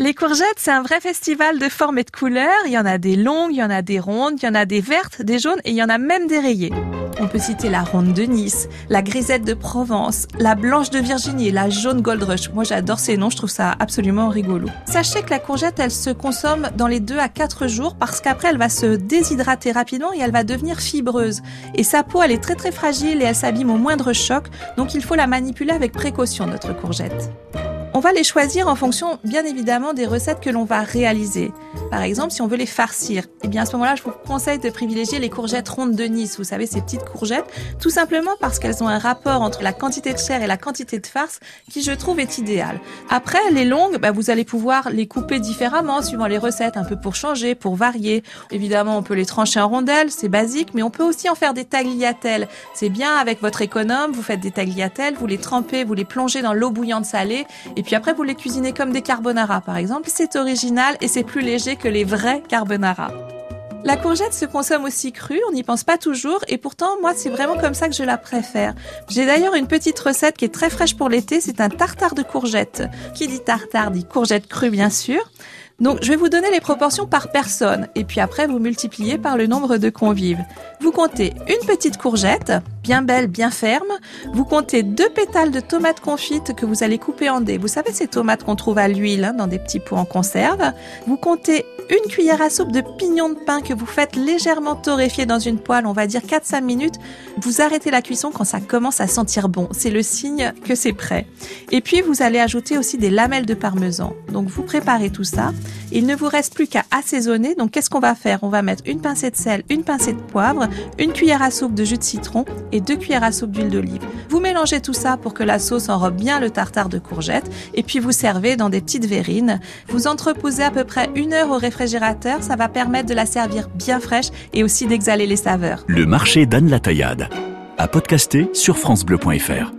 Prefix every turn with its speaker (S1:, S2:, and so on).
S1: Les courgettes, c'est un vrai festival de formes et de couleurs. Il y en a des longues, il y en a des rondes, il y en a des vertes, des jaunes et il y en a même des rayées. On peut citer la ronde de Nice, la grisette de Provence, la blanche de Virginie la jaune Gold Rush. Moi, j'adore ces noms, je trouve ça absolument rigolo. Sachez que la courgette, elle se consomme dans les 2 à 4 jours parce qu'après, elle va se déshydrater rapidement et elle va devenir fibreuse. Et sa peau, elle est très très fragile et elle s'abîme au moindre choc. Donc, il faut la manipuler avec précaution, notre courgette. On va les choisir en fonction, bien évidemment, des recettes que l'on va réaliser. Par exemple, si on veut les farcir, eh bien à ce moment-là, je vous conseille de privilégier les courgettes rondes de Nice. Vous savez, ces petites courgettes, tout simplement parce qu'elles ont un rapport entre la quantité de chair et la quantité de farce qui, je trouve, est idéal. Après, les longues, bah, vous allez pouvoir les couper différemment suivant les recettes, un peu pour changer, pour varier. Évidemment, on peut les trancher en rondelles, c'est basique, mais on peut aussi en faire des tagliatelles. C'est bien avec votre économe, vous faites des tagliatelles, vous les trempez, vous les plongez dans l'eau bouillante salée et puis après, vous les cuisinez comme des carbonara, par exemple. C'est original et c'est plus léger que les vrais carbonara. La courgette se consomme aussi crue, on n'y pense pas toujours, et pourtant, moi, c'est vraiment comme ça que je la préfère. J'ai d'ailleurs une petite recette qui est très fraîche pour l'été, c'est un tartare de courgettes. Qui dit tartare dit courgette crue, bien sûr. Donc, je vais vous donner les proportions par personne, et puis après, vous multipliez par le nombre de convives. Vous comptez une petite courgette, bien belle, bien ferme. Vous comptez deux pétales de tomates confites que vous allez couper en dés. Vous savez ces tomates qu'on trouve à l'huile hein, dans des petits pots en conserve. Vous comptez une cuillère à soupe de pignon de pain que vous faites légèrement torréfier dans une poêle, on va dire 4-5 minutes. Vous arrêtez la cuisson quand ça commence à sentir bon. C'est le signe que c'est prêt. Et puis vous allez ajouter aussi des lamelles de parmesan. Donc vous préparez tout ça. Il ne vous reste plus qu'à assaisonner. Donc qu'est-ce qu'on va faire? On va mettre une pincée de sel, une pincée de poivre, une cuillère à soupe de jus de citron et deux cuillères à soupe d'huile d'olive. Vous mélangez tout ça pour que la sauce enrobe bien le tartare de courgettes et puis vous servez dans des petites verrines. Vous entreposez à peu près une heure au réfrigérateur. Ça va permettre de la servir bien fraîche et aussi d'exhaler les saveurs.
S2: Le marché d'Anne Taillade. À podcaster sur FranceBleu.fr.